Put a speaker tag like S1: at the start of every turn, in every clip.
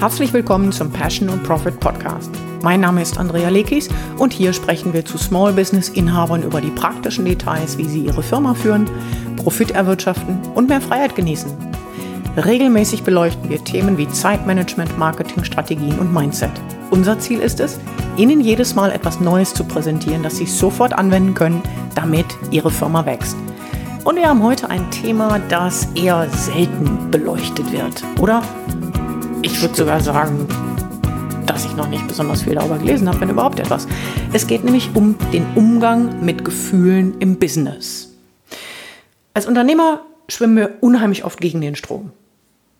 S1: Herzlich willkommen zum Passion und Profit Podcast. Mein Name ist Andrea Lekis und hier sprechen wir zu Small Business Inhabern über die praktischen Details, wie sie ihre Firma führen, Profit erwirtschaften und mehr Freiheit genießen. Regelmäßig beleuchten wir Themen wie Zeitmanagement, Marketingstrategien und Mindset. Unser Ziel ist es, Ihnen jedes Mal etwas Neues zu präsentieren, das Sie sofort anwenden können, damit Ihre Firma wächst. Und wir haben heute ein Thema, das eher selten beleuchtet wird, oder? Ich würde sogar sagen, dass ich noch nicht besonders viel darüber gelesen habe, wenn überhaupt etwas. Es geht nämlich um den Umgang mit Gefühlen im Business. Als Unternehmer schwimmen wir unheimlich oft gegen den Strom.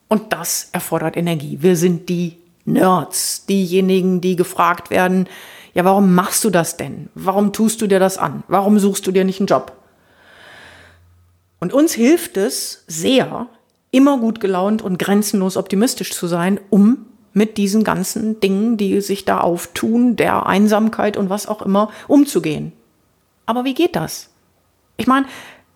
S1: Und das erfordert Energie. Wir sind die Nerds, diejenigen, die gefragt werden, ja, warum machst du das denn? Warum tust du dir das an? Warum suchst du dir nicht einen Job? Und uns hilft es sehr, immer gut gelaunt und grenzenlos optimistisch zu sein, um mit diesen ganzen Dingen, die sich da auftun, der Einsamkeit und was auch immer, umzugehen. Aber wie geht das? Ich meine,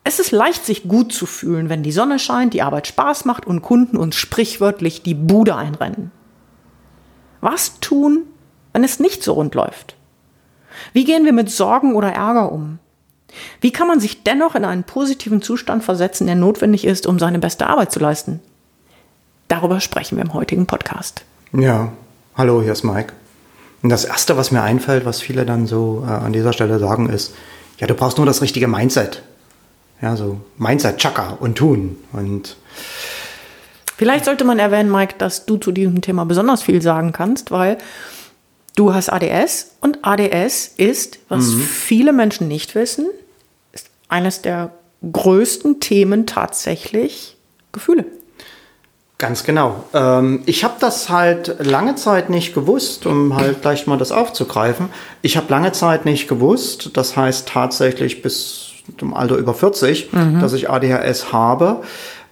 S1: es ist leicht, sich gut zu fühlen, wenn die Sonne scheint, die Arbeit Spaß macht und Kunden uns sprichwörtlich die Bude einrennen. Was tun, wenn es nicht so rund läuft? Wie gehen wir mit Sorgen oder Ärger um? Wie kann man sich dennoch in einen positiven Zustand versetzen, der notwendig ist, um seine beste Arbeit zu leisten? Darüber sprechen wir im heutigen Podcast.
S2: Ja, hallo, hier ist Mike. Und das Erste, was mir einfällt, was viele dann so äh, an dieser Stelle sagen, ist, ja, du brauchst nur das richtige Mindset. Ja, so Mindset, Chaka und tun. Und
S1: Vielleicht sollte man erwähnen, Mike, dass du zu diesem Thema besonders viel sagen kannst, weil du hast ADS und ADS ist, was mhm. viele Menschen nicht wissen, eines der größten Themen tatsächlich Gefühle.
S2: Ganz genau. Ähm, ich habe das halt lange Zeit nicht gewusst, um halt gleich mal das aufzugreifen. Ich habe lange Zeit nicht gewusst, das heißt tatsächlich bis zum Alter über 40, mhm. dass ich ADHS habe,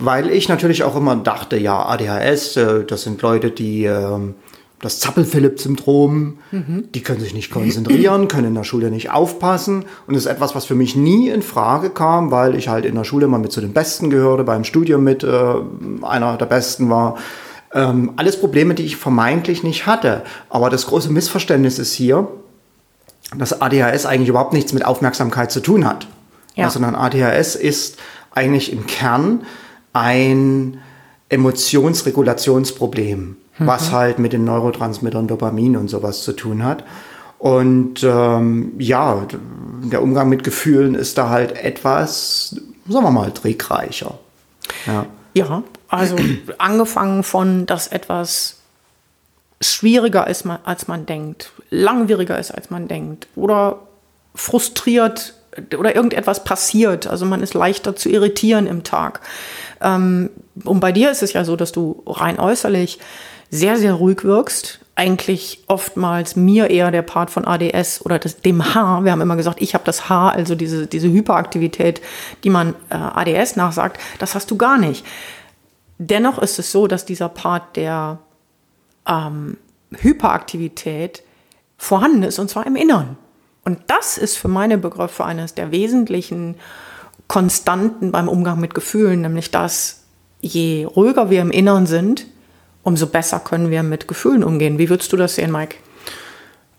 S2: weil ich natürlich auch immer dachte, ja, ADHS, äh, das sind Leute, die ähm, das Zappel-Philipp-Syndrom. Mhm. Die können sich nicht konzentrieren, können in der Schule nicht aufpassen. Und das ist etwas, was für mich nie in Frage kam, weil ich halt in der Schule mal mit zu den Besten gehörte, beim Studium mit äh, einer der Besten war. Ähm, alles Probleme, die ich vermeintlich nicht hatte. Aber das große Missverständnis ist hier, dass ADHS eigentlich überhaupt nichts mit Aufmerksamkeit zu tun hat. Ja. Sondern ADHS ist eigentlich im Kern ein Emotionsregulationsproblem mhm. was halt mit den Neurotransmittern Dopamin und sowas zu tun hat. Und ähm, ja, der Umgang mit Gefühlen ist da halt etwas, sagen wir mal, trickreicher.
S1: Ja, ja also angefangen von, dass etwas schwieriger ist, als man denkt, langwieriger ist, als man denkt, oder frustriert oder irgendetwas passiert. Also man ist leichter zu irritieren im Tag. Ähm, und bei dir ist es ja so, dass du rein äußerlich sehr, sehr ruhig wirkst. Eigentlich oftmals mir eher der Part von ADS oder das, dem H. Wir haben immer gesagt, ich habe das H, also diese, diese Hyperaktivität, die man äh, ADS nachsagt. Das hast du gar nicht. Dennoch ist es so, dass dieser Part der ähm, Hyperaktivität vorhanden ist, und zwar im Innern. Und das ist für meine Begriffe eines der wesentlichen Konstanten beim Umgang mit Gefühlen, nämlich dass je ruhiger wir im Innern sind, umso besser können wir mit Gefühlen umgehen. Wie würdest du das sehen, Mike?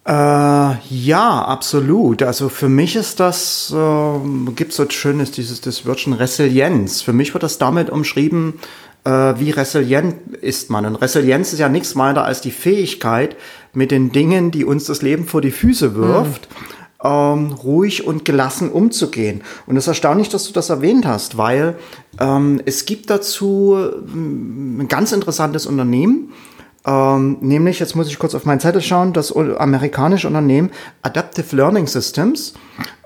S2: Äh, ja, absolut. Also für mich ist das, äh, gibt es so schönes, dieses das Wörtchen Resilienz. Für mich wird das damit umschrieben, äh, wie resilient ist man. Und Resilienz ist ja nichts weiter als die Fähigkeit, mit den Dingen, die uns das Leben vor die Füße wirft, mhm ähm, ruhig und gelassen umzugehen. Und es ist erstaunlich, dass du das erwähnt hast, weil ähm, es gibt dazu ähm, ein ganz interessantes Unternehmen, ähm, nämlich, jetzt muss ich kurz auf meinen Zettel schauen, das amerikanische Unternehmen Adaptive Learning Systems.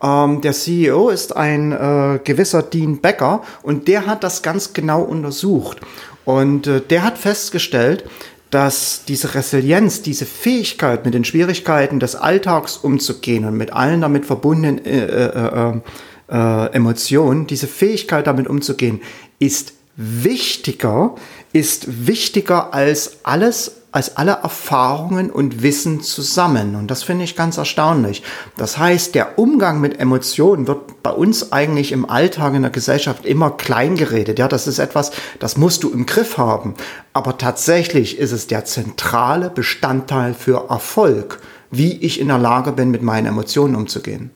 S2: Ähm, der CEO ist ein äh, gewisser Dean Becker und der hat das ganz genau untersucht. Und äh, der hat festgestellt, dass diese Resilienz, diese Fähigkeit, mit den Schwierigkeiten des Alltags umzugehen und mit allen damit verbundenen äh, äh, äh, äh, Emotionen, diese Fähigkeit damit umzugehen, ist wichtiger, ist wichtiger als alles als alle Erfahrungen und Wissen zusammen. Und das finde ich ganz erstaunlich. Das heißt, der Umgang mit Emotionen wird bei uns eigentlich im Alltag in der Gesellschaft immer klein geredet. Ja, das ist etwas, das musst du im Griff haben. Aber tatsächlich ist es der zentrale Bestandteil für Erfolg, wie ich in der Lage bin, mit meinen Emotionen umzugehen.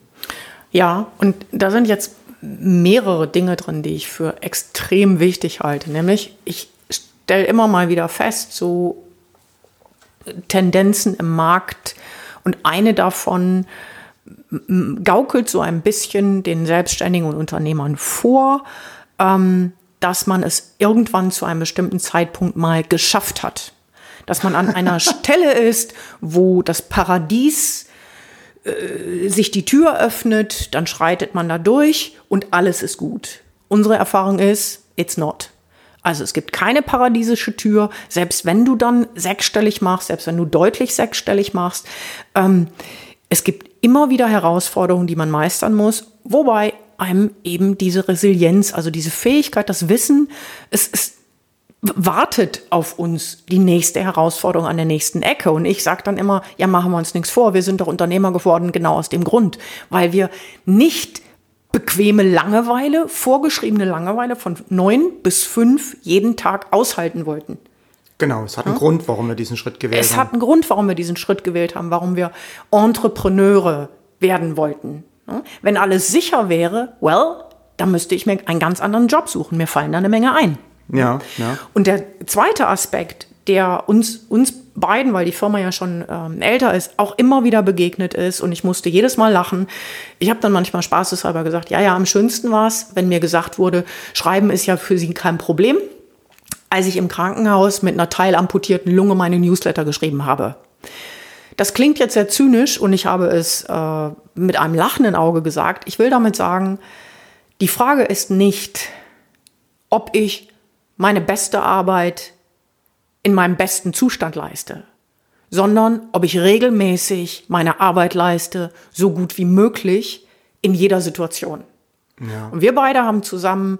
S1: Ja, und da sind jetzt mehrere Dinge drin, die ich für extrem wichtig halte. Nämlich, ich stelle immer mal wieder fest, so Tendenzen im Markt und eine davon gaukelt so ein bisschen den Selbstständigen und Unternehmern vor, ähm, dass man es irgendwann zu einem bestimmten Zeitpunkt mal geschafft hat. Dass man an einer Stelle ist, wo das Paradies äh, sich die Tür öffnet, dann schreitet man da durch und alles ist gut. Unsere Erfahrung ist, it's not. Also es gibt keine paradiesische Tür, selbst wenn du dann sechsstellig machst, selbst wenn du deutlich sechsstellig machst. Ähm, es gibt immer wieder Herausforderungen, die man meistern muss, wobei einem eben diese Resilienz, also diese Fähigkeit, das Wissen, es, es wartet auf uns die nächste Herausforderung an der nächsten Ecke. Und ich sage dann immer, ja, machen wir uns nichts vor, wir sind doch Unternehmer geworden, genau aus dem Grund, weil wir nicht bequeme Langeweile, vorgeschriebene Langeweile von neun bis fünf jeden Tag aushalten wollten.
S2: Genau, es hat einen ja? Grund, warum wir diesen Schritt gewählt
S1: es
S2: haben.
S1: Es hat einen Grund, warum wir diesen Schritt gewählt haben, warum wir Entrepreneure werden wollten. Wenn alles sicher wäre, well, dann müsste ich mir einen ganz anderen Job suchen. Mir fallen da eine Menge ein.
S2: Ja, ja.
S1: Und der zweite Aspekt, der uns, uns beiden, weil die Firma ja schon ähm, älter ist, auch immer wieder begegnet ist und ich musste jedes Mal lachen. Ich habe dann manchmal spaßeshalber gesagt, ja, ja, am schönsten war es, wenn mir gesagt wurde, Schreiben ist ja für Sie kein Problem, als ich im Krankenhaus mit einer teilamputierten Lunge meine Newsletter geschrieben habe. Das klingt jetzt sehr zynisch und ich habe es äh, mit einem lachenden Auge gesagt. Ich will damit sagen, die Frage ist nicht, ob ich meine beste Arbeit in meinem besten Zustand leiste, sondern ob ich regelmäßig meine Arbeit leiste, so gut wie möglich in jeder Situation. Ja. Und wir beide haben zusammen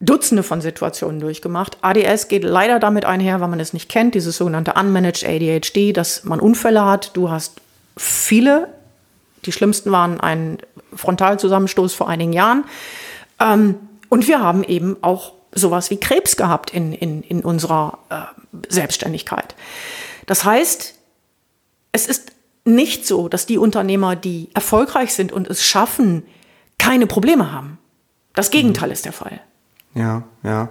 S1: Dutzende von Situationen durchgemacht. ADS geht leider damit einher, weil man es nicht kennt, dieses sogenannte Unmanaged ADHD, dass man Unfälle hat. Du hast viele, die schlimmsten waren ein Frontalzusammenstoß vor einigen Jahren. Ähm, und wir haben eben auch sowas wie Krebs gehabt in, in, in unserer äh, Selbstständigkeit. Das heißt, es ist nicht so, dass die Unternehmer, die erfolgreich sind und es schaffen, keine Probleme haben. Das Gegenteil mhm. ist der Fall.
S2: Ja, ja.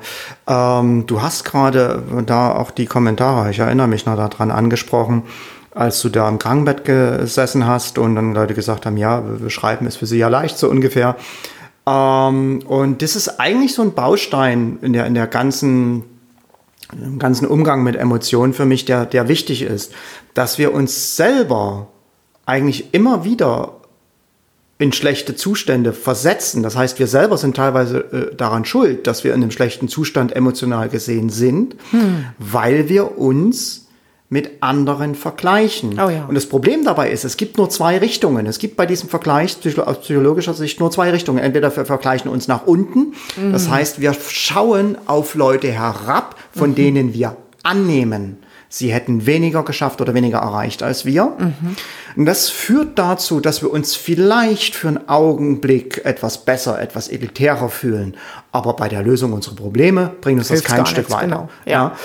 S2: Ähm, du hast gerade da auch die Kommentare, ich erinnere mich noch daran, angesprochen, als du da im Krankenbett gesessen hast und dann Leute gesagt haben, ja, wir schreiben ist für sie ja leicht, so ungefähr. Ähm, und das ist eigentlich so ein Baustein in der, in der ganzen, im ganzen Umgang mit Emotionen für mich, der, der wichtig ist, dass wir uns selber eigentlich immer wieder in schlechte Zustände versetzen. Das heißt, wir selber sind teilweise äh, daran schuld, dass wir in einem schlechten Zustand emotional gesehen sind, hm. weil wir uns mit anderen vergleichen. Oh ja. Und das Problem dabei ist, es gibt nur zwei Richtungen. Es gibt bei diesem Vergleich aus psychologischer Sicht nur zwei Richtungen. Entweder wir vergleichen uns nach unten, mhm. das heißt, wir schauen auf Leute herab, von mhm. denen wir annehmen, sie hätten weniger geschafft oder weniger erreicht als wir. Mhm. Und das führt dazu, dass wir uns vielleicht für einen Augenblick etwas besser, etwas elitärer fühlen. Aber bei der Lösung unserer Probleme bringt uns Hilft das kein Stück nichts, weiter. Genau. Ja. ja.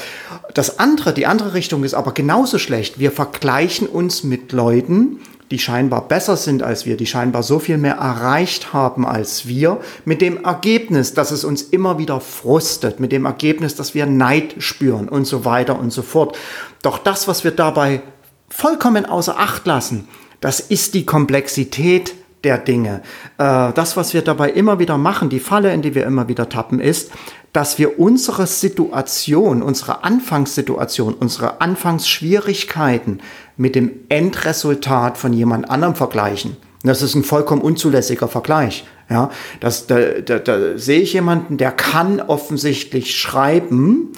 S2: Das andere, die andere Richtung ist aber genauso schlecht. Wir vergleichen uns mit Leuten, die scheinbar besser sind als wir, die scheinbar so viel mehr erreicht haben als wir, mit dem Ergebnis, dass es uns immer wieder frustet, mit dem Ergebnis, dass wir Neid spüren und so weiter und so fort. Doch das, was wir dabei vollkommen außer Acht lassen, das ist die Komplexität der Dinge. Äh, das, was wir dabei immer wieder machen, die Falle, in die wir immer wieder tappen, ist, dass wir unsere Situation, unsere Anfangssituation, unsere Anfangsschwierigkeiten mit dem Endresultat von jemand anderem vergleichen. Das ist ein vollkommen unzulässiger Vergleich. Ja, das, da, da, da sehe ich jemanden, der kann offensichtlich schreiben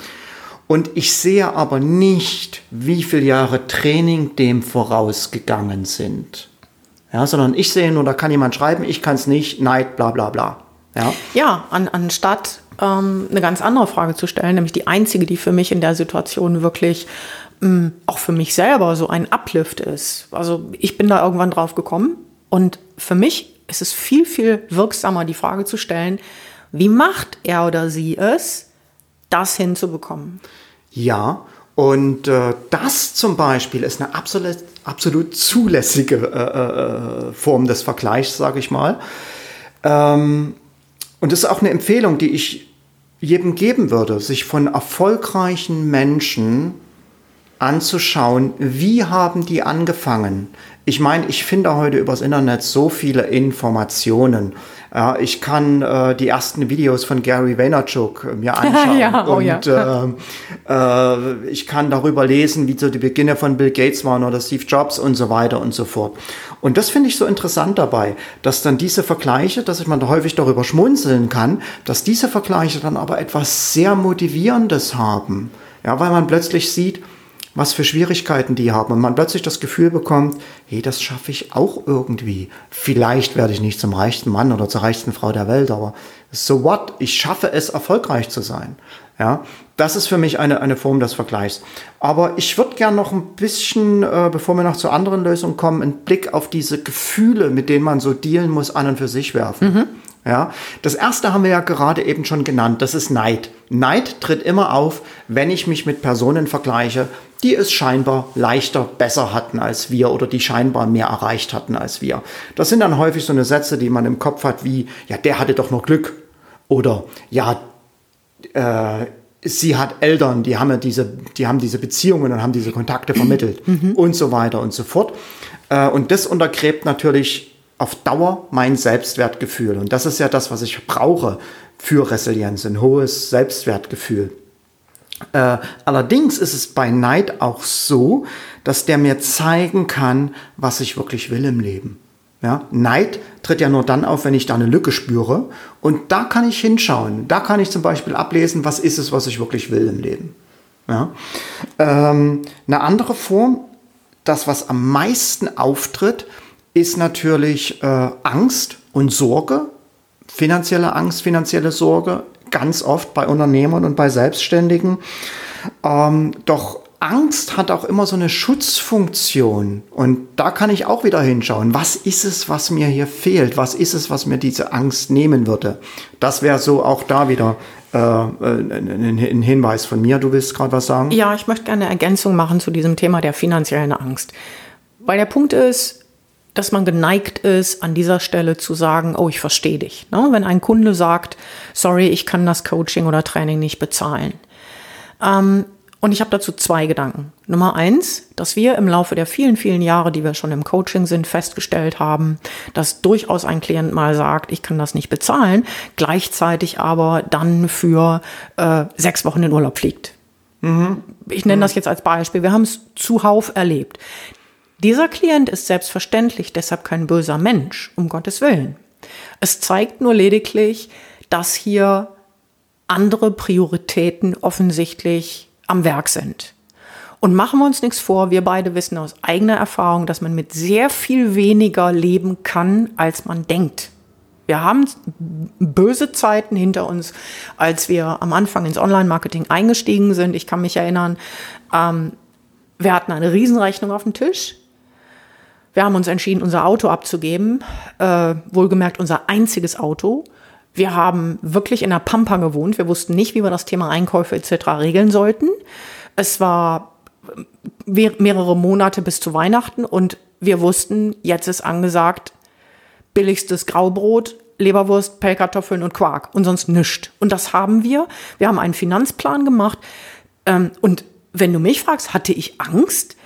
S2: und ich sehe aber nicht, wie viele Jahre Training dem vorausgegangen sind. Ja, sondern ich sehe nur, da kann jemand schreiben, ich kann es nicht, Neid, bla bla bla.
S1: Ja, ja an, anstatt ähm, eine ganz andere Frage zu stellen, nämlich die einzige, die für mich in der Situation wirklich mm, auch für mich selber so ein Uplift ist. Also ich bin da irgendwann drauf gekommen und für mich ist es viel, viel wirksamer, die Frage zu stellen, wie macht er oder sie es, das hinzubekommen?
S2: Ja, und äh, das zum Beispiel ist eine absolut, absolut zulässige äh, äh, Form des Vergleichs, sage ich mal. Ähm, und das ist auch eine Empfehlung, die ich jedem geben würde, sich von erfolgreichen Menschen anzuschauen, wie haben die angefangen. Ich meine, ich finde heute übers Internet so viele Informationen. Ja, ich kann äh, die ersten Videos von Gary Vaynerchuk äh, mir anschauen. ja, oh und ja. äh, äh, ich kann darüber lesen, wie so die Beginne von Bill Gates waren oder Steve Jobs und so weiter und so fort. Und das finde ich so interessant dabei, dass dann diese Vergleiche, dass man da häufig darüber schmunzeln kann, dass diese Vergleiche dann aber etwas sehr Motivierendes haben. Ja, weil man plötzlich sieht, was für Schwierigkeiten die haben und man plötzlich das Gefühl bekommt, hey, das schaffe ich auch irgendwie. Vielleicht werde ich nicht zum reichsten Mann oder zur reichsten Frau der Welt, aber so what? Ich schaffe es, erfolgreich zu sein. Ja, das ist für mich eine, eine Form des Vergleichs. Aber ich würde gerne noch ein bisschen, äh, bevor wir noch zu anderen Lösungen kommen, einen Blick auf diese Gefühle, mit denen man so dealen muss, an und für sich werfen. Mhm. Ja, das erste haben wir ja gerade eben schon genannt. Das ist Neid. Neid tritt immer auf, wenn ich mich mit Personen vergleiche, die es scheinbar leichter, besser hatten als wir oder die scheinbar mehr erreicht hatten als wir. Das sind dann häufig so eine Sätze, die man im Kopf hat, wie, ja, der hatte doch noch Glück. Oder, ja, äh, sie hat Eltern, die haben ja diese, die haben diese Beziehungen und haben diese Kontakte vermittelt mhm. und so weiter und so fort. Äh, und das untergräbt natürlich auf Dauer mein Selbstwertgefühl. Und das ist ja das, was ich brauche für Resilienz, ein hohes Selbstwertgefühl. Äh, allerdings ist es bei Neid auch so, dass der mir zeigen kann, was ich wirklich will im Leben. Ja, Neid tritt ja nur dann auf, wenn ich da eine Lücke spüre. Und da kann ich hinschauen. Da kann ich zum Beispiel ablesen, was ist es, was ich wirklich will im Leben. Ja. Ähm, eine andere Form, das, was am meisten auftritt, ist natürlich äh, Angst und Sorge. Finanzielle Angst, finanzielle Sorge ganz oft bei Unternehmern und bei Selbstständigen. Ähm, doch Angst hat auch immer so eine Schutzfunktion. Und da kann ich auch wieder hinschauen. Was ist es, was mir hier fehlt? Was ist es, was mir diese Angst nehmen würde? Das wäre so auch da wieder äh, ein Hinweis von mir. Du willst gerade was sagen?
S1: Ja, ich möchte gerne eine Ergänzung machen zu diesem Thema der finanziellen Angst. Weil der Punkt ist, dass man geneigt ist, an dieser Stelle zu sagen, oh, ich verstehe dich. Ne? Wenn ein Kunde sagt, sorry, ich kann das Coaching oder Training nicht bezahlen. Ähm, und ich habe dazu zwei Gedanken. Nummer eins, dass wir im Laufe der vielen, vielen Jahre, die wir schon im Coaching sind, festgestellt haben, dass durchaus ein Klient mal sagt, ich kann das nicht bezahlen, gleichzeitig aber dann für äh, sechs Wochen in Urlaub fliegt. Mhm. Ich nenne mhm. das jetzt als Beispiel. Wir haben es zuhauf erlebt. Dieser Klient ist selbstverständlich deshalb kein böser Mensch, um Gottes Willen. Es zeigt nur lediglich, dass hier andere Prioritäten offensichtlich am Werk sind. Und machen wir uns nichts vor, wir beide wissen aus eigener Erfahrung, dass man mit sehr viel weniger leben kann, als man denkt. Wir haben böse Zeiten hinter uns, als wir am Anfang ins Online-Marketing eingestiegen sind. Ich kann mich erinnern, ähm, wir hatten eine Riesenrechnung auf dem Tisch. Wir haben uns entschieden, unser Auto abzugeben, äh, wohlgemerkt unser einziges Auto. Wir haben wirklich in der Pampa gewohnt. Wir wussten nicht, wie wir das Thema Einkäufe etc. regeln sollten. Es war äh, mehrere Monate bis zu Weihnachten und wir wussten, jetzt ist angesagt, billigstes Graubrot, Leberwurst, Pellkartoffeln und Quark und sonst nichts. Und das haben wir. Wir haben einen Finanzplan gemacht. Ähm, und wenn du mich fragst, hatte ich Angst?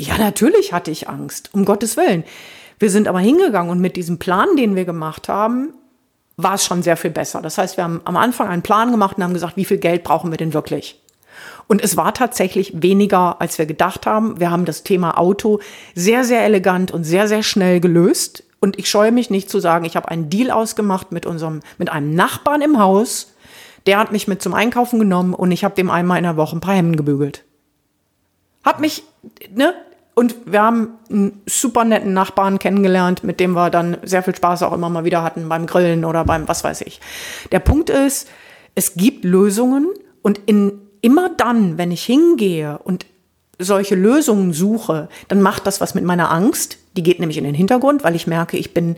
S1: Ja, natürlich hatte ich Angst, um Gottes Willen. Wir sind aber hingegangen und mit diesem Plan, den wir gemacht haben, war es schon sehr viel besser. Das heißt, wir haben am Anfang einen Plan gemacht und haben gesagt, wie viel Geld brauchen wir denn wirklich? Und es war tatsächlich weniger, als wir gedacht haben. Wir haben das Thema Auto sehr, sehr elegant und sehr, sehr schnell gelöst. Und ich scheue mich nicht zu sagen, ich habe einen Deal ausgemacht mit unserem, mit einem Nachbarn im Haus. Der hat mich mit zum Einkaufen genommen und ich habe dem einmal in der Woche ein paar Hemden gebügelt. Hab mich, ne, und wir haben einen super netten Nachbarn kennengelernt, mit dem wir dann sehr viel Spaß auch immer mal wieder hatten beim Grillen oder beim was weiß ich. Der Punkt ist, es gibt Lösungen und in, immer dann, wenn ich hingehe und solche Lösungen suche, dann macht das was mit meiner Angst. Die geht nämlich in den Hintergrund, weil ich merke, ich bin,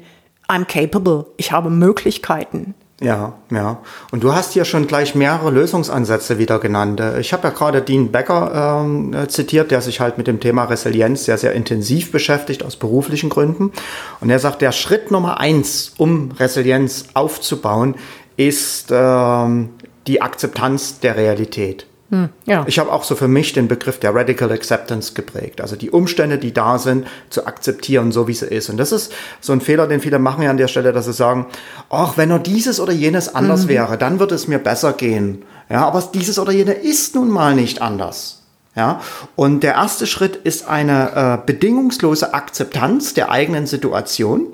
S1: I'm capable. Ich habe Möglichkeiten.
S2: Ja, ja. Und du hast hier schon gleich mehrere Lösungsansätze wieder genannt. Äh, ich habe ja gerade Dean Becker ähm, äh, zitiert, der sich halt mit dem Thema Resilienz sehr, sehr intensiv beschäftigt aus beruflichen Gründen. Und er sagt, der Schritt Nummer eins, um Resilienz aufzubauen, ist ähm, die Akzeptanz der Realität. Hm, ja. Ich habe auch so für mich den Begriff der Radical Acceptance geprägt. Also die Umstände, die da sind, zu akzeptieren, so wie sie ist. Und das ist so ein Fehler, den viele machen ja an der Stelle, dass sie sagen, ach, wenn nur dieses oder jenes anders mhm. wäre, dann würde es mir besser gehen. Ja, aber dieses oder jene ist nun mal nicht anders. Ja, und der erste Schritt ist eine äh, bedingungslose Akzeptanz der eigenen Situation.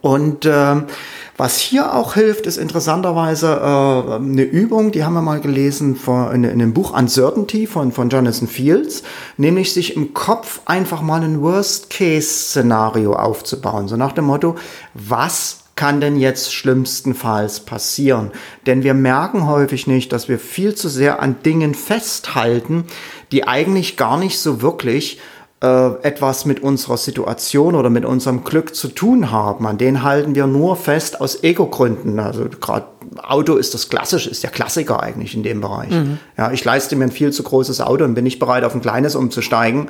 S2: Und äh, was hier auch hilft, ist interessanterweise äh, eine Übung, die haben wir mal gelesen von, in, in dem Buch Uncertainty von, von Jonathan Fields, nämlich sich im Kopf einfach mal ein Worst-Case-Szenario aufzubauen. So nach dem Motto, was kann denn jetzt schlimmstenfalls passieren? Denn wir merken häufig nicht, dass wir viel zu sehr an Dingen festhalten, die eigentlich gar nicht so wirklich äh, etwas mit unserer Situation oder mit unserem Glück zu tun haben. An den halten wir nur fest aus Ego-Gründen. Also gerade Auto ist das klassisch, ist der Klassiker eigentlich in dem Bereich. Mhm. Ja, ich leiste mir ein viel zu großes Auto und bin nicht bereit, auf ein kleines umzusteigen.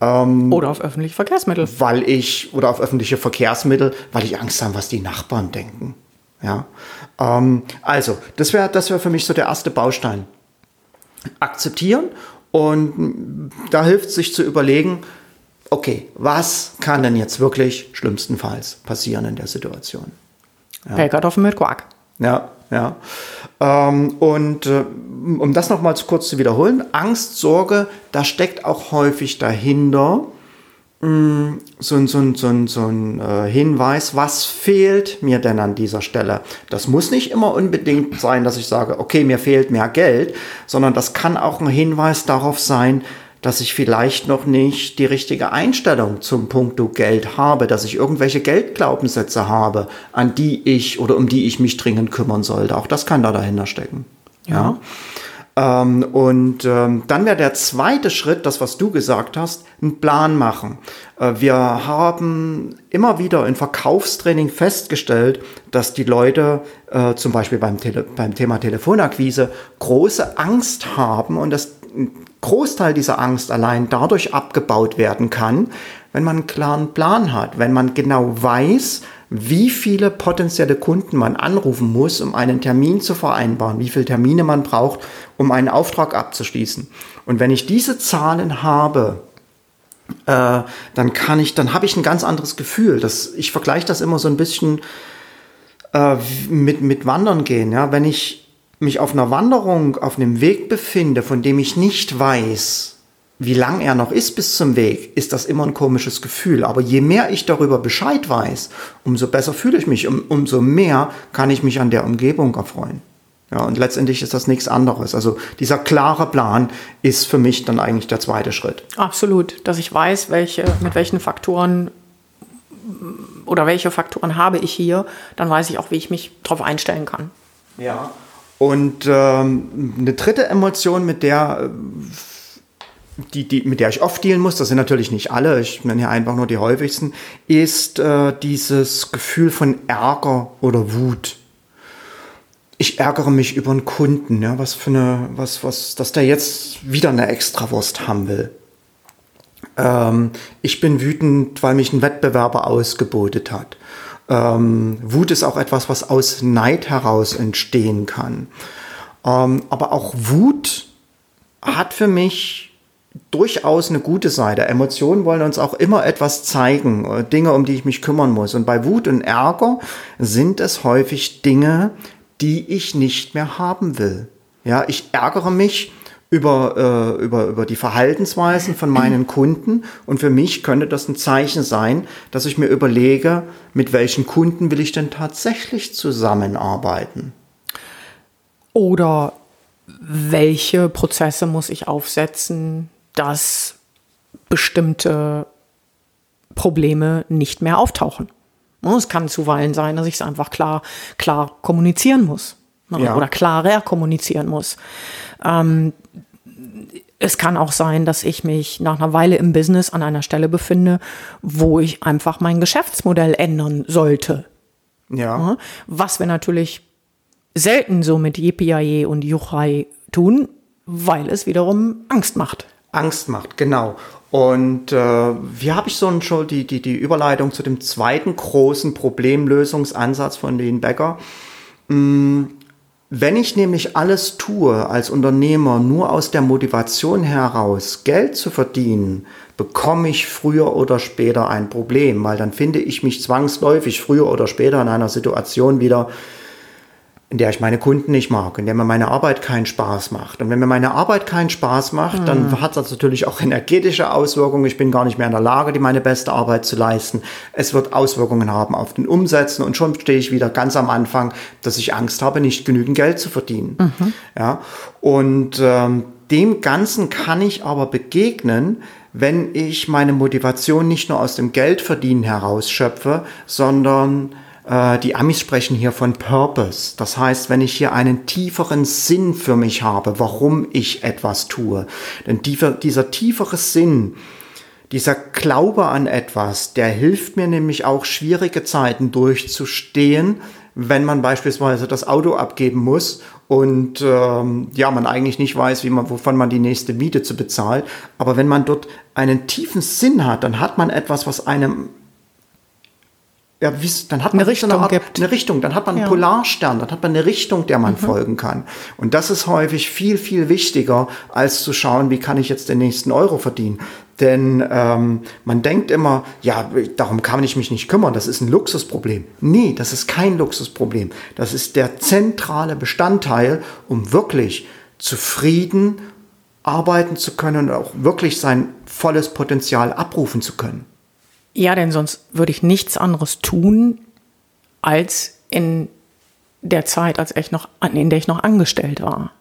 S1: Ähm, oder auf öffentliche Verkehrsmittel.
S2: Weil ich, oder auf öffentliche Verkehrsmittel, weil ich Angst habe, was die Nachbarn denken. Ja. Ähm, also, das wäre das wäre für mich so der erste Baustein. Akzeptieren und da hilft es sich zu überlegen, okay, was kann denn jetzt wirklich schlimmstenfalls passieren in der Situation?
S1: Ja. Pellkartoffeln mit Quark.
S2: Ja, ja. Ähm, und äh, um das nochmal kurz zu wiederholen, Angst, Sorge, da steckt auch häufig dahinter so ein, so ein, so ein, so ein äh, Hinweis, was fehlt mir denn an dieser Stelle? Das muss nicht immer unbedingt sein, dass ich sage, okay, mir fehlt mehr Geld, sondern das kann auch ein Hinweis darauf sein, dass ich vielleicht noch nicht die richtige Einstellung zum Punkto Geld habe, dass ich irgendwelche Geldglaubenssätze habe, an die ich oder um die ich mich dringend kümmern sollte. Auch das kann da dahinter stecken. ja. ja. Ähm, und ähm, dann wäre der zweite Schritt, das, was du gesagt hast, einen Plan machen. Äh, wir haben immer wieder in Verkaufstraining festgestellt, dass die Leute äh, zum Beispiel beim, Tele beim Thema Telefonakquise große Angst haben und dass ein Großteil dieser Angst allein dadurch abgebaut werden kann, wenn man einen klaren Plan hat, wenn man genau weiß, wie viele potenzielle Kunden man anrufen muss, um einen Termin zu vereinbaren, wie viele Termine man braucht, um einen Auftrag abzuschließen. Und wenn ich diese Zahlen habe, äh, dann kann ich, dann habe ich ein ganz anderes Gefühl. Das, ich vergleiche das immer so ein bisschen äh, mit, mit Wandern gehen. Ja? Wenn ich mich auf einer Wanderung, auf einem Weg befinde, von dem ich nicht weiß, wie lang er noch ist bis zum Weg, ist das immer ein komisches Gefühl. Aber je mehr ich darüber Bescheid weiß, umso besser fühle ich mich, um, umso mehr kann ich mich an der Umgebung erfreuen. Ja, und letztendlich ist das nichts anderes. Also dieser klare Plan ist für mich dann eigentlich der zweite Schritt.
S1: Absolut, dass ich weiß, welche, mit welchen Faktoren oder welche Faktoren habe ich hier, dann weiß ich auch, wie ich mich darauf einstellen kann.
S2: Ja. Und ähm, eine dritte Emotion, mit der die, die, mit der ich oft dealen muss, das sind natürlich nicht alle, ich nenne hier einfach nur die häufigsten, ist äh, dieses Gefühl von Ärger oder Wut. Ich ärgere mich über einen Kunden, ja, was für eine, was, was, dass der jetzt wieder eine Extrawurst haben will. Ähm, ich bin wütend, weil mich ein Wettbewerber ausgebotet hat. Ähm, Wut ist auch etwas, was aus Neid heraus entstehen kann. Ähm, aber auch Wut hat für mich durchaus eine gute Seite. Emotionen wollen uns auch immer etwas zeigen, äh, Dinge, um die ich mich kümmern muss. Und bei Wut und Ärger sind es häufig Dinge, die ich nicht mehr haben will. Ja, ich ärgere mich über, äh, über, über die Verhaltensweisen von meinen Kunden und für mich könnte das ein Zeichen sein, dass ich mir überlege, mit welchen Kunden will ich denn tatsächlich zusammenarbeiten.
S1: Oder welche Prozesse muss ich aufsetzen, dass bestimmte Probleme nicht mehr auftauchen. Es kann zuweilen sein, dass ich es einfach klar, klar kommunizieren muss. ne,
S2: Ja.
S1: oder klarer kommunizieren muss. Ähm, es kann auch sein, dass ich mich nach einer Weile im Business an einer Stelle befinde, wo ich einfach mein Geschäftsmodell ändern sollte.
S2: Ja.
S1: Ja, Was wir natürlich selten so mit Yippie und Juchai tun, weil es wiederum Angst macht.
S2: Angst macht, genau. Und äh, wie habe ich so schon die, die, die Überleitung zu dem zweiten großen Problemlösungsansatz von den Becker? Mm, Wenn ich nämlich alles tue als Unternehmer nur aus der Motivation heraus, Geld zu verdienen, bekomme ich früher oder später ein Problem, weil dann finde ich mich zwangsläufig früher oder später in einer Situation wieder, in der ich meine Kunden nicht mag, in der mir meine Arbeit keinen Spaß macht. Und wenn mir meine Arbeit keinen Spaß macht, dann hat das natürlich auch energetische Auswirkungen. Ich bin gar nicht mehr in der Lage, die meine beste Arbeit zu leisten. Es wird Auswirkungen haben auf den Umsätzen und schon stehe ich wieder ganz am Anfang, dass ich Angst habe, nicht genügend Geld zu verdienen. Ja, und ähm, dem Ganzen kann ich aber begegnen, wenn ich meine Motivation nicht nur aus dem Geldverdienen herausschöpfe, sondern die Amis sprechen hier von Purpose. Das heißt, wenn ich hier einen tieferen Sinn für mich habe, warum ich etwas tue. Denn dieser tiefere Sinn, dieser Glaube an etwas, der hilft mir nämlich auch schwierige Zeiten durchzustehen, wenn man beispielsweise das Auto abgeben muss und ähm, ja, man eigentlich nicht weiß, wie man, wovon man die nächste Miete zu bezahlt. Aber wenn man dort einen tiefen Sinn hat, dann hat man etwas, was einem ja, wie, dann hat man
S1: Eine
S2: so eine,
S1: Richtung
S2: Art, eine Richtung, dann hat man einen
S1: Ja.
S2: Polarstern, dann hat man eine Richtung, der man folgen kann. Und das ist häufig viel, viel wichtiger, als zu schauen, wie kann ich jetzt den nächsten Euro verdienen. Denn ähm, man denkt immer, ja, darum kann ich mich nicht kümmern, das ist ein Luxusproblem. Nee, das ist kein Luxusproblem. Das ist der zentrale Bestandteil, um wirklich zufrieden arbeiten zu können und auch wirklich sein volles Potenzial abrufen zu können.
S1: Ja, denn sonst würde ich nichts anderes tun, als in der Zeit, als ich noch, in der ich noch angestellt war.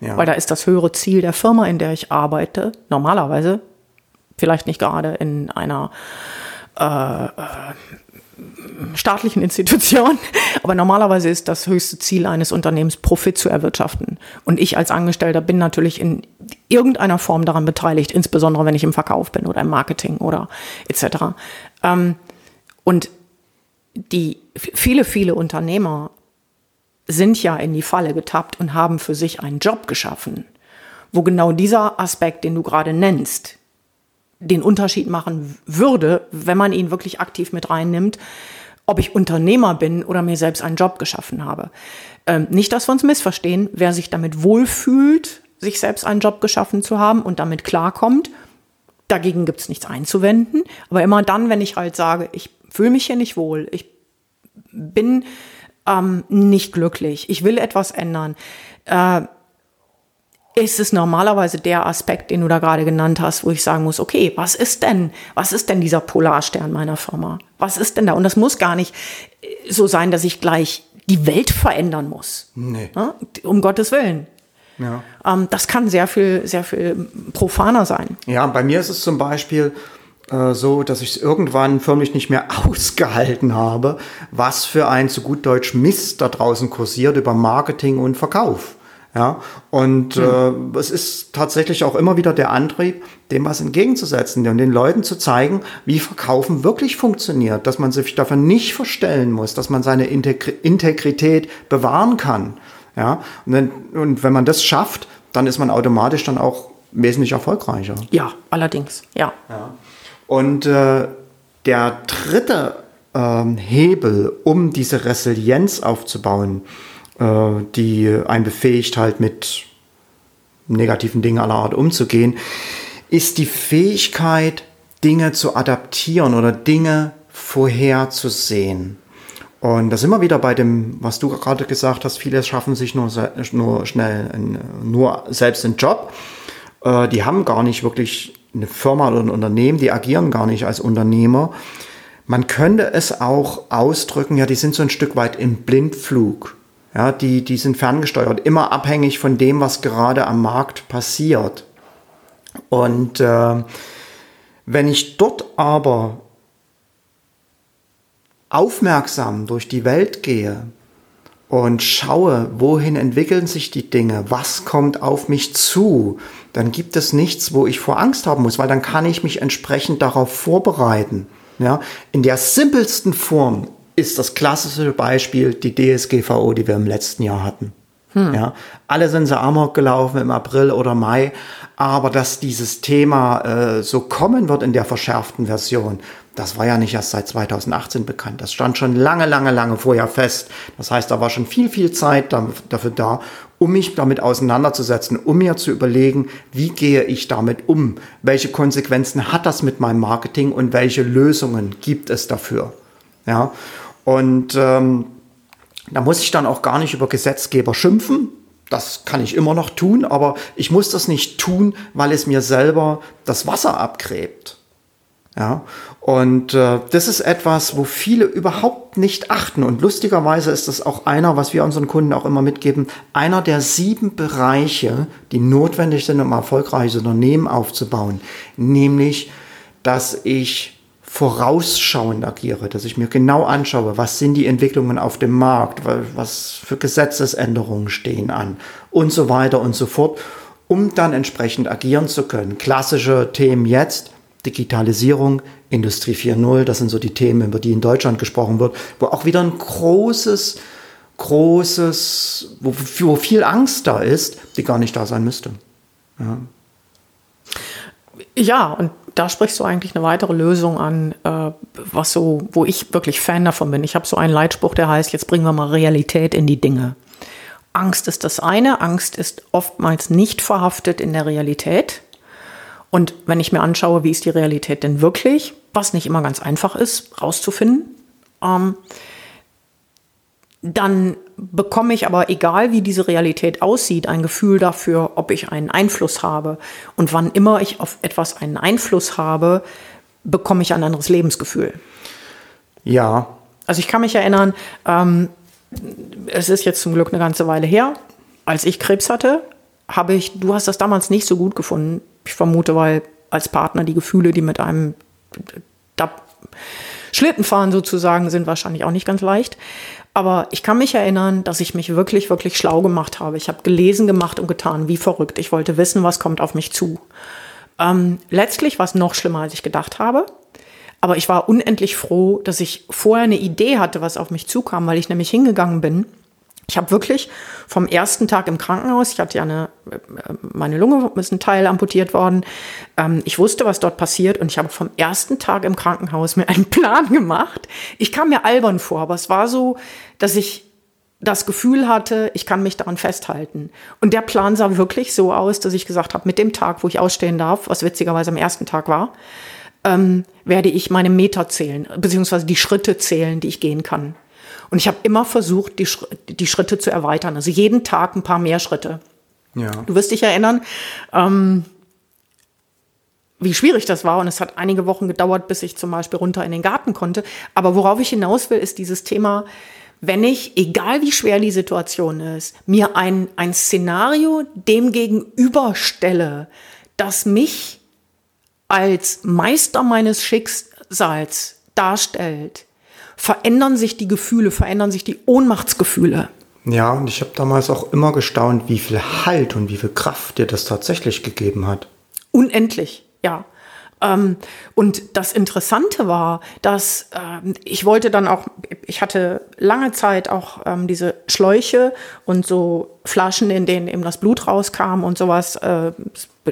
S2: Ja.
S1: Weil da ist das höhere Ziel der Firma, in der ich arbeite, normalerweise, vielleicht nicht gerade in einer äh, äh, staatlichen Institution, aber normalerweise ist das höchste Ziel eines Unternehmens, Profit zu erwirtschaften. Und ich als Angestellter bin natürlich in irgendeiner Form daran beteiligt, insbesondere wenn ich im Verkauf bin oder im Marketing oder etc. Ähm, und die viele, viele Unternehmer sind ja in die Falle getappt und haben für sich einen Job geschaffen, wo genau dieser Aspekt, den du gerade nennst, den Unterschied machen würde, wenn man ihn wirklich aktiv mit reinnimmt, ob ich Unternehmer bin oder mir selbst einen Job geschaffen habe. Ähm, nicht, dass wir uns missverstehen, wer sich damit wohlfühlt, sich selbst einen Job geschaffen zu haben und damit klarkommt, dagegen gibt es nichts einzuwenden. Aber immer dann, wenn ich halt sage, ich fühle mich hier nicht wohl, ich bin ähm, nicht glücklich, ich will etwas ändern, äh, ist es normalerweise der Aspekt, den du da gerade genannt hast, wo ich sagen muss, okay, was ist denn, was ist denn dieser Polarstern meiner Firma? Was ist denn da? Und das muss gar nicht äh, so sein, dass ich gleich die Welt verändern muss.
S2: Nee.
S1: Ja, um Gottes Willen.
S2: Ja.
S1: Ähm, das kann sehr viel, sehr viel profaner sein.
S2: Ja, bei mir ist es zum Beispiel äh, so, dass ich es irgendwann förmlich nicht mehr ausgehalten habe, was für ein zu gut Deutsch Mist da draußen kursiert über Marketing und Verkauf. Ja, und äh, es ist tatsächlich auch immer wieder der Antrieb, dem was entgegenzusetzen und den Leuten zu zeigen, wie Verkaufen wirklich funktioniert, dass man sich dafür nicht verstellen muss, dass man seine Integri Integrität bewahren kann. Ja, und, wenn, und wenn man das schafft, dann ist man automatisch dann auch wesentlich erfolgreicher.
S1: Ja, allerdings, ja.
S2: Und äh, der dritte ähm, Hebel, um diese Resilienz aufzubauen, äh, die einen befähigt, halt mit negativen Dingen aller Art umzugehen, ist die Fähigkeit, Dinge zu adaptieren oder Dinge vorherzusehen. Und da sind wir wieder bei dem, was du gerade gesagt hast, viele schaffen sich nur, nur schnell, nur selbst einen Job. Äh, die haben gar nicht wirklich eine Firma oder ein Unternehmen, die agieren gar nicht als Unternehmer. Man könnte es auch ausdrücken, ja, die sind so ein Stück weit im Blindflug. Ja, die, die sind ferngesteuert, immer abhängig von dem, was gerade am Markt passiert. Und äh, wenn ich dort aber aufmerksam durch die Welt gehe und schaue, wohin entwickeln sich die Dinge, was kommt auf mich zu, dann gibt es nichts, wo ich vor Angst haben muss, weil dann kann ich mich entsprechend darauf vorbereiten. Ja, in der simpelsten Form ist das klassische Beispiel die DSGVO, die wir im letzten Jahr hatten. Hm. Ja, alle sind so amok gelaufen im April oder Mai, aber dass dieses Thema äh, so kommen wird in der verschärften Version, das war ja nicht erst seit 2018 bekannt. Das stand schon lange, lange, lange vorher fest. Das heißt, da war schon viel, viel Zeit dafür da, um mich damit auseinanderzusetzen, um mir zu überlegen, wie gehe ich damit um? Welche Konsequenzen hat das mit meinem Marketing und welche Lösungen gibt es dafür? Ja, und ähm, da muss ich dann auch gar nicht über Gesetzgeber schimpfen. Das kann ich immer noch tun, aber ich muss das nicht tun, weil es mir selber das Wasser abgräbt. Ja, und äh, das ist etwas, wo viele überhaupt nicht achten. Und lustigerweise ist das auch einer, was wir unseren Kunden auch immer mitgeben, einer der sieben Bereiche, die notwendig sind, um erfolgreiches Unternehmen aufzubauen. Nämlich, dass ich vorausschauend agiere, dass ich mir genau anschaue, was sind die Entwicklungen auf dem Markt, was für Gesetzesänderungen stehen an und so weiter und so fort, um dann entsprechend agieren zu können. Klassische Themen jetzt, Digitalisierung, Industrie 4.0, das sind so die Themen, über die in Deutschland gesprochen wird, wo auch wieder ein großes, großes, wo, wo viel Angst da ist, die gar nicht da sein müsste.
S1: Ja. Ja, und da sprichst du eigentlich eine weitere Lösung an, äh, was so, wo ich wirklich Fan davon bin. Ich habe so einen Leitspruch, der heißt, jetzt bringen wir mal Realität in die Dinge. Angst ist das eine, Angst ist oftmals nicht verhaftet in der Realität. Und wenn ich mir anschaue, wie ist die Realität denn wirklich, was nicht immer ganz einfach ist, rauszufinden, ähm, dann bekomme ich aber, egal wie diese Realität aussieht, ein Gefühl dafür, ob ich einen Einfluss habe. Und wann immer ich auf etwas einen Einfluss habe, bekomme ich ein anderes Lebensgefühl.
S2: Ja.
S1: Also ich kann mich erinnern, ähm, es ist jetzt zum Glück eine ganze Weile her, als ich Krebs hatte, habe ich, du hast das damals nicht so gut gefunden, ich vermute, weil als Partner die Gefühle, die mit einem da Schlittenfahren sozusagen sind, wahrscheinlich auch nicht ganz leicht. Aber ich kann mich erinnern, dass ich mich wirklich, wirklich schlau gemacht habe. Ich habe gelesen, gemacht und getan, wie verrückt. Ich wollte wissen, was kommt auf mich zu. Ähm, letztlich war es noch schlimmer, als ich gedacht habe. Aber ich war unendlich froh, dass ich vorher eine Idee hatte, was auf mich zukam, weil ich nämlich hingegangen bin ich habe wirklich vom ersten Tag im Krankenhaus, ich hatte ja eine, meine Lunge ist ein Teil amputiert worden. Ähm, ich wusste, was dort passiert und ich habe vom ersten Tag im Krankenhaus mir einen Plan gemacht. Ich kam mir albern vor, aber es war so, dass ich das Gefühl hatte, ich kann mich daran festhalten. Und der Plan sah wirklich so aus, dass ich gesagt habe, mit dem Tag, wo ich ausstehen darf, was witzigerweise am ersten Tag war, ähm, werde ich meine Meter zählen, beziehungsweise die Schritte zählen, die ich gehen kann. Und ich habe immer versucht, die, die Schritte zu erweitern. Also jeden Tag ein paar mehr Schritte. Ja. Du wirst dich erinnern, ähm, wie schwierig das war. Und es hat einige Wochen gedauert, bis ich zum Beispiel runter in den Garten konnte. Aber worauf ich hinaus will, ist dieses Thema, wenn ich, egal wie schwer die Situation ist, mir ein, ein Szenario dem gegenüberstelle, das mich als Meister meines Schicksals darstellt, verändern sich die Gefühle, verändern sich die Ohnmachtsgefühle.
S2: Ja, und ich habe damals auch immer gestaunt, wie viel Halt und wie viel Kraft dir das tatsächlich gegeben hat.
S1: Unendlich, ja. Ähm, und das Interessante war, dass ähm, ich wollte dann auch, ich hatte lange Zeit auch ähm, diese Schläuche und so Flaschen, in denen eben das Blut rauskam und sowas. Äh,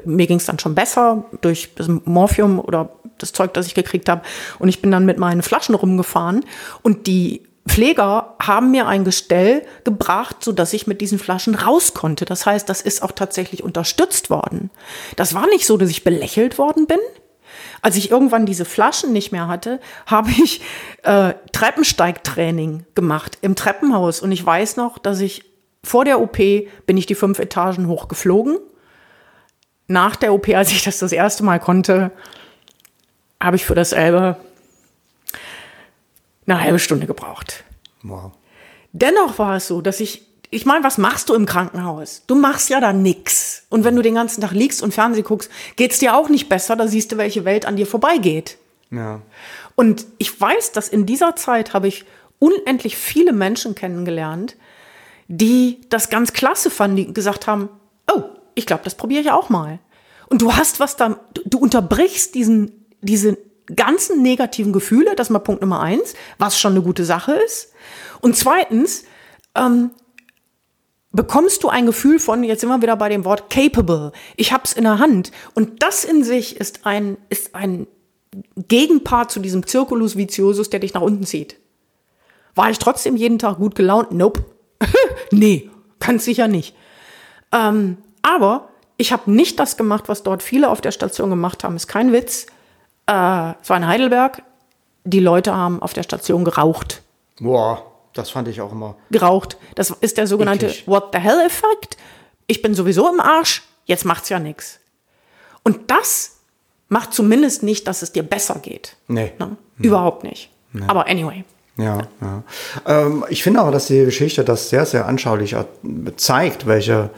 S1: mir ging es dann schon besser durch Morphium oder das Zeug, das ich gekriegt habe. Und ich bin dann mit meinen Flaschen rumgefahren und die Pfleger haben mir ein Gestell gebracht, so dass ich mit diesen Flaschen raus konnte. Das heißt, das ist auch tatsächlich unterstützt worden. Das war nicht so, dass ich belächelt worden bin. Als ich irgendwann diese Flaschen nicht mehr hatte, habe ich äh, Treppensteigtraining gemacht im Treppenhaus. Und ich weiß noch, dass ich vor der OP bin ich die fünf Etagen hochgeflogen. Nach der OP, als ich das das erste Mal konnte, habe ich für dasselbe eine halbe Stunde gebraucht. Wow. Dennoch war es so, dass ich, ich meine, was machst du im Krankenhaus? Du machst ja da nix. Und wenn du den ganzen Tag liegst und Fernsehen guckst, geht's dir auch nicht besser, da siehst du, welche Welt an dir vorbeigeht. Ja. Und ich weiß, dass in dieser Zeit habe ich unendlich viele Menschen kennengelernt, die das ganz klasse fanden, die gesagt haben, oh, ich glaube, das probiere ich auch mal. Und du hast was da, du unterbrichst diesen, diese ganzen negativen Gefühle, das ist mal Punkt Nummer eins, was schon eine gute Sache ist. Und zweitens, ähm, bekommst du ein Gefühl von, jetzt sind wir wieder bei dem Wort capable. Ich hab's in der Hand. Und das in sich ist ein, ist ein Gegenpart zu diesem Circulus viciosus, der dich nach unten zieht. War ich trotzdem jeden Tag gut gelaunt? Nope. nee, ganz sicher nicht. Ähm, aber ich habe nicht das gemacht, was dort viele auf der Station gemacht haben. Ist kein Witz. Äh, es war in Heidelberg. Die Leute haben auf der Station geraucht.
S2: Boah, das fand ich auch immer.
S1: Geraucht. Das ist der sogenannte
S2: Eklig.
S1: What the hell-Effekt. Ich bin sowieso im Arsch. Jetzt macht's ja nichts. Und das macht zumindest nicht, dass es dir besser geht.
S2: Nee.
S1: Ne? Überhaupt nicht. Aber anyway.
S2: Ja, ja. Ähm, ich finde aber, dass die Geschichte das sehr, sehr anschaulich zeigt, welche,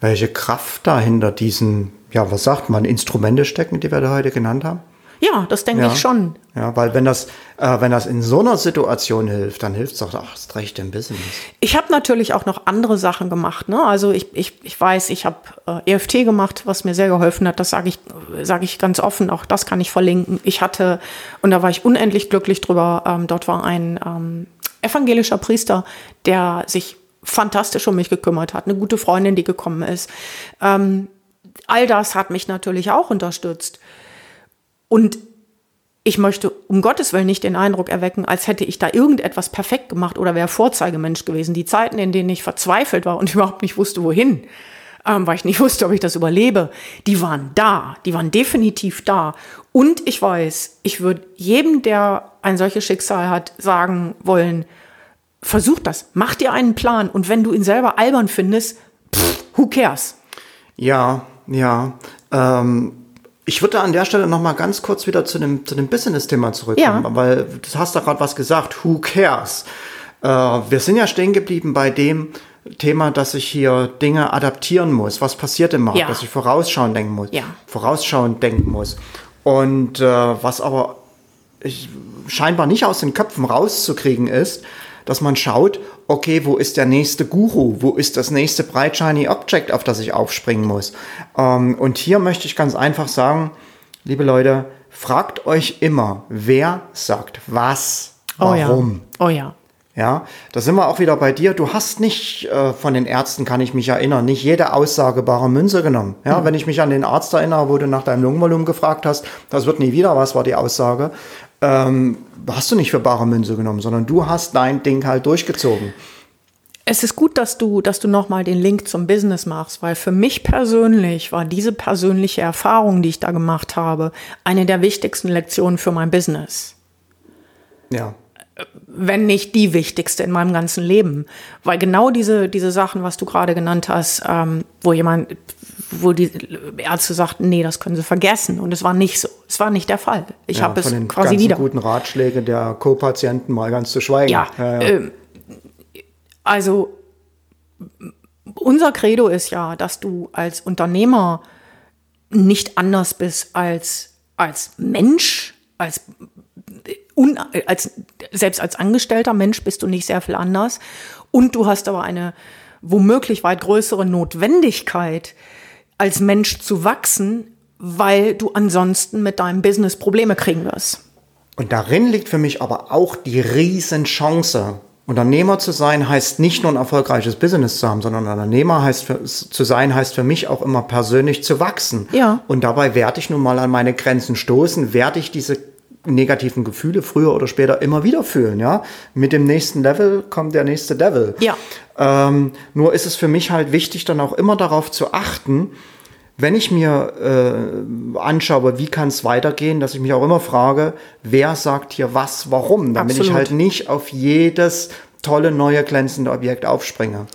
S2: welche Kraft da hinter diesen, ja, was sagt man, Instrumente stecken, die wir da heute genannt haben.
S1: Ja, das denke
S2: Ja.
S1: ich schon.
S2: Ja, weil wenn das, äh, wenn das in so einer Situation hilft, dann hilft es doch ach, ist recht im Business.
S1: Ich habe natürlich auch noch andere Sachen gemacht. Ne? Also ich, ich, ich weiß, ich habe äh, EFT gemacht, was mir sehr geholfen hat. Das sage ich, sage ich ganz offen. Auch das kann ich verlinken. Ich hatte, und da war ich unendlich glücklich drüber, ähm, dort war ein ähm, evangelischer Priester, der sich fantastisch um mich gekümmert hat. Eine gute Freundin, die gekommen ist. Ähm, all das hat mich natürlich auch unterstützt. Und ich möchte um Gottes Willen nicht den Eindruck erwecken, als hätte ich da irgendetwas perfekt gemacht oder wäre Vorzeigemensch gewesen. Die Zeiten, in denen ich verzweifelt war und überhaupt nicht wusste, wohin, ähm, weil ich nicht wusste, ob ich das überlebe, die waren da. Die waren definitiv da. Und ich weiß, ich würde jedem, der ein solches Schicksal hat, sagen wollen, versuch das, mach dir einen Plan. Und wenn du ihn selber albern findest, pff, who cares?
S2: Ja, ja. Ähm, ich würde an der Stelle noch mal ganz kurz wieder zu dem, zu dem Business-Thema zurückkommen,
S1: Ja.
S2: weil du hast da gerade was gesagt, who cares? Äh, wir sind ja stehen geblieben bei dem Thema, dass ich hier Dinge adaptieren muss. Was passiert im Markt?
S1: Ja.
S2: Dass ich vorausschauend denken muss.
S1: Ja.
S2: Vorausschauend denken muss. Und äh, was aber ich, scheinbar nicht aus den Köpfen rauszukriegen ist, dass man schaut, okay, wo ist der nächste Guru? Wo ist das nächste Bright Shiny Object, auf das ich aufspringen muss? Ähm, und hier möchte ich ganz einfach sagen, liebe Leute, fragt euch immer, wer sagt was, warum.
S1: Oh ja. Oh ja.
S2: Ja, da sind wir auch wieder bei dir. Du hast nicht äh, von den Ärzten, kann ich mich erinnern, nicht jede Aussage bare Münze genommen. Ja, wenn ich mich an den Arzt erinnere, wo du nach deinem Lungenvolumen gefragt hast, das wird nie wieder was, war die Aussage. Ähm, hast du nicht für bare Münze genommen, sondern du hast dein Ding halt durchgezogen.
S1: Es ist gut, dass du, dass du nochmal den Link zum Business machst, weil für mich persönlich war diese persönliche Erfahrung, die ich da gemacht habe, eine der wichtigsten Lektionen für mein Business.
S2: Ja.
S1: Wenn nicht die wichtigste in meinem ganzen Leben. Weil genau diese, diese Sachen, was du gerade genannt hast, ähm, wo jemand, wo die Ärzte sagten, nee, das können sie vergessen. Und es war nicht so. Es war nicht der Fall. Ich
S2: ja,
S1: habe es
S2: den
S1: quasi wieder.
S2: guten Ratschläge der Co-Patienten mal ganz zu schweigen.
S1: Ja,
S2: ja, ja.
S1: Ähm, also unser Credo ist ja, dass du als Unternehmer nicht anders bist als, als Mensch, als, un, als selbst als angestellter Mensch bist du nicht sehr viel anders. Und du hast aber eine womöglich weit größere Notwendigkeit, als Mensch zu wachsen, weil du ansonsten mit deinem Business Probleme kriegen wirst.
S2: Und darin liegt für mich aber auch die Riesenchance. Unternehmer zu sein heißt nicht nur ein erfolgreiches Business zu haben, sondern Unternehmer heißt für, zu sein heißt für mich auch immer persönlich zu wachsen.
S1: Ja.
S2: Und dabei werde ich nun mal an meine Grenzen stoßen, werde ich diese negativen Gefühle früher oder später immer wieder fühlen. Ja, mit dem nächsten Level kommt der nächste Devil.
S1: Ja.
S2: Ähm, nur ist es für mich halt wichtig, dann auch immer darauf zu achten, wenn ich mir äh, anschaue, wie kann es weitergehen, dass ich mich auch immer frage, wer sagt hier was, warum, damit ich
S1: Absolut.
S2: halt nicht auf jedes tolle neue glänzende Objekt aufspringe.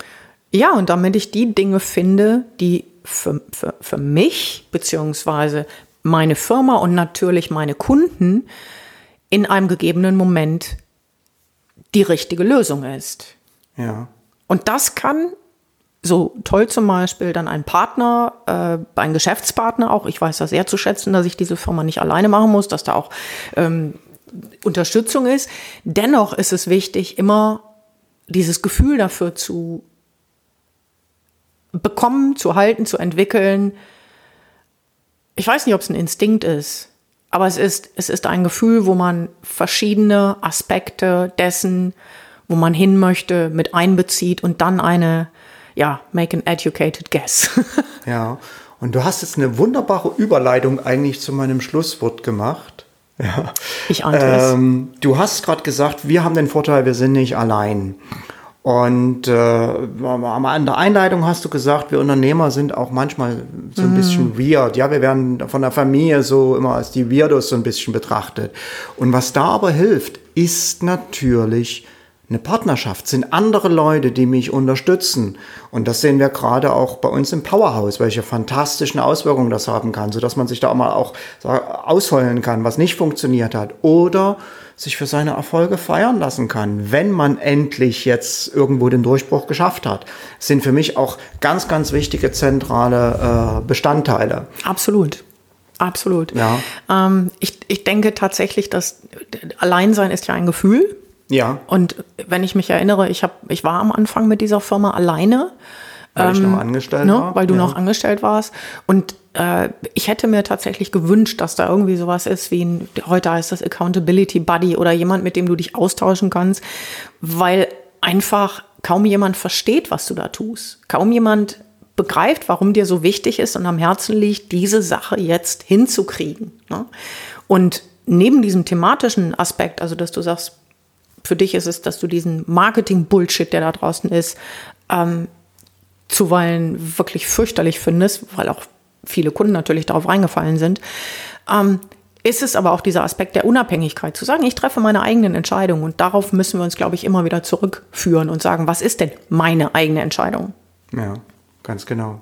S1: Ja, und damit ich die Dinge finde, die für, für, für mich beziehungsweise meine Firma und natürlich meine Kunden in einem gegebenen Moment die richtige Lösung ist.
S2: Ja.
S1: Und das kann so toll zum Beispiel dann ein Partner, äh, ein Geschäftspartner auch, ich weiß das sehr zu schätzen, dass ich diese Firma nicht alleine machen muss, dass da auch ähm, Unterstützung ist. Dennoch ist es wichtig, immer dieses Gefühl dafür zu bekommen, zu halten, zu entwickeln. Ich weiß nicht, ob es ein Instinkt ist, aber es ist, es ist ein Gefühl, wo man verschiedene Aspekte dessen, wo man hin möchte, mit einbezieht und dann eine, ja, make an educated guess.
S2: ja, und du hast jetzt eine wunderbare Überleitung eigentlich zu meinem Schlusswort gemacht. Ja.
S1: Ich ahnte ähm,
S2: Du hast gerade gesagt, wir haben den Vorteil, wir sind nicht allein. Und äh, an der Einleitung hast du gesagt, wir Unternehmer sind auch manchmal so ein mhm. bisschen weird. Ja, wir werden von der Familie so immer als die Weirdos so ein bisschen betrachtet. Und was da aber hilft, ist natürlich eine Partnerschaft, sind andere Leute, die mich unterstützen. Und das sehen wir gerade auch bei uns im Powerhouse, welche fantastischen Auswirkungen das haben kann, sodass man sich da auch mal auch ausheulen kann, was nicht funktioniert hat. Oder sich für seine Erfolge feiern lassen kann, wenn man endlich jetzt irgendwo den Durchbruch geschafft hat. Das sind für mich auch ganz, ganz wichtige zentrale äh, Bestandteile.
S1: Absolut. Absolut.
S2: Ja.
S1: Ähm, ich, ich denke tatsächlich, dass Alleinsein ist ja ein Gefühl.
S2: Ja.
S1: Und wenn ich mich erinnere, ich, hab, ich war am Anfang mit dieser Firma alleine.
S2: Weil ähm, ich noch angestellt
S1: ne,
S2: war.
S1: Weil du ja. noch angestellt warst. Und äh, ich hätte mir tatsächlich gewünscht, dass da irgendwie sowas ist wie ein, heute heißt das Accountability Buddy oder jemand, mit dem du dich austauschen kannst, weil einfach kaum jemand versteht, was du da tust. Kaum jemand begreift, warum dir so wichtig ist und am Herzen liegt, diese Sache jetzt hinzukriegen. Ne? Und neben diesem thematischen Aspekt, also dass du sagst, für dich ist es, dass du diesen Marketing-Bullshit, der da draußen ist, ähm, zuweilen wirklich fürchterlich findest, weil auch viele Kunden natürlich darauf reingefallen sind. Ähm, ist es aber auch dieser Aspekt der Unabhängigkeit, zu sagen, ich treffe meine eigenen Entscheidungen und darauf müssen wir uns, glaube ich, immer wieder zurückführen und sagen, was ist denn meine eigene Entscheidung?
S2: Ja, ganz genau.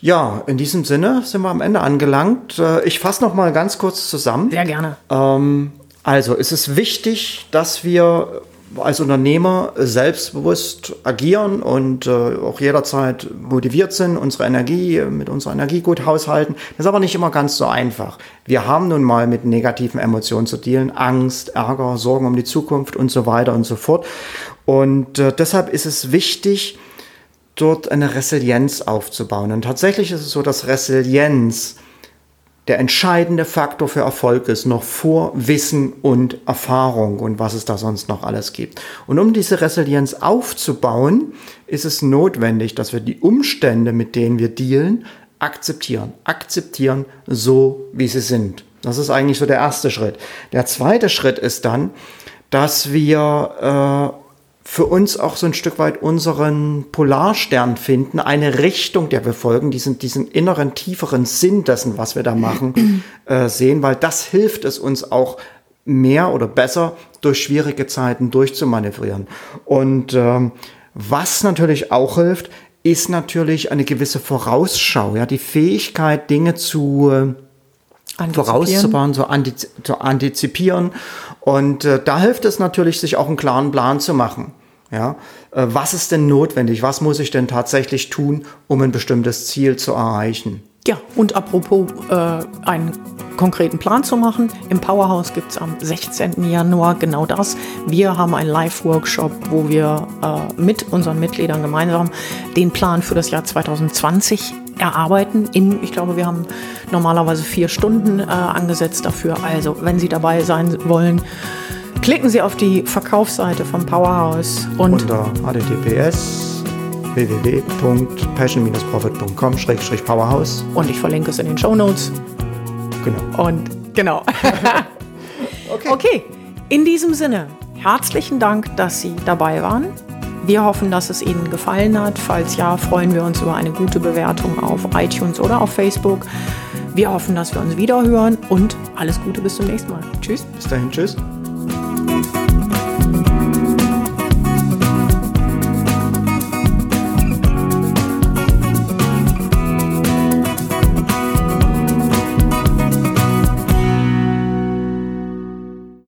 S2: Ja, in diesem Sinne sind wir am Ende angelangt. Äh, ich fasse noch mal ganz kurz zusammen.
S1: Sehr gerne.
S2: Ähm, also es ist wichtig, dass wir als Unternehmer selbstbewusst agieren und äh, auch jederzeit motiviert sind, unsere Energie mit unserer Energie gut haushalten. Das ist aber nicht immer ganz so einfach. Wir haben nun mal mit negativen Emotionen zu dealen, Angst, Ärger, Sorgen um die Zukunft und so weiter und so fort. Und äh, deshalb ist es wichtig, dort eine Resilienz aufzubauen. Und tatsächlich ist es so, dass Resilienz der entscheidende Faktor für Erfolg ist, noch vor Wissen und Erfahrung und was es da sonst noch alles gibt. Und um diese Resilienz aufzubauen, ist es notwendig, dass wir die Umstände, mit denen wir dealen, akzeptieren. Akzeptieren so, wie sie sind. Das ist eigentlich so der erste Schritt. Der zweite Schritt ist dann, dass wir äh, für uns auch so ein Stück weit unseren Polarstern finden, eine Richtung, der wir folgen, diesen, diesen inneren, tieferen Sinn dessen, was wir da machen, äh, sehen, weil das hilft es uns auch mehr oder besser durch schwierige Zeiten durchzumanövrieren. Und ähm, was natürlich auch hilft, ist natürlich eine gewisse Vorausschau, ja, die Fähigkeit, Dinge zu äh, vorauszubauen, zu, antizip zu antizipieren. Und äh, da hilft es natürlich, sich auch einen klaren Plan zu machen. Ja, äh, was ist denn notwendig? Was muss ich denn tatsächlich tun, um ein bestimmtes Ziel zu erreichen?
S1: Ja, und apropos äh, einen konkreten Plan zu machen, im Powerhouse gibt es am 16. Januar genau das. Wir haben einen Live-Workshop, wo wir äh, mit unseren Mitgliedern gemeinsam den Plan für das Jahr 2020 erarbeiten. In, ich glaube, wir haben normalerweise vier Stunden äh, angesetzt dafür. Also, wenn Sie dabei sein wollen, Klicken Sie auf die Verkaufsseite vom Powerhouse
S2: und unter https www.passion-profit.com-powerhouse
S1: und ich verlinke es in den Show Notes.
S2: Genau.
S1: Und genau. okay. okay, in diesem Sinne, herzlichen Dank, dass Sie dabei waren. Wir hoffen, dass es Ihnen gefallen hat. Falls ja, freuen wir uns über eine gute Bewertung auf iTunes oder auf Facebook. Wir hoffen, dass wir uns wieder hören und alles Gute bis zum nächsten Mal. Tschüss.
S2: Bis dahin, tschüss.
S3: Thank you.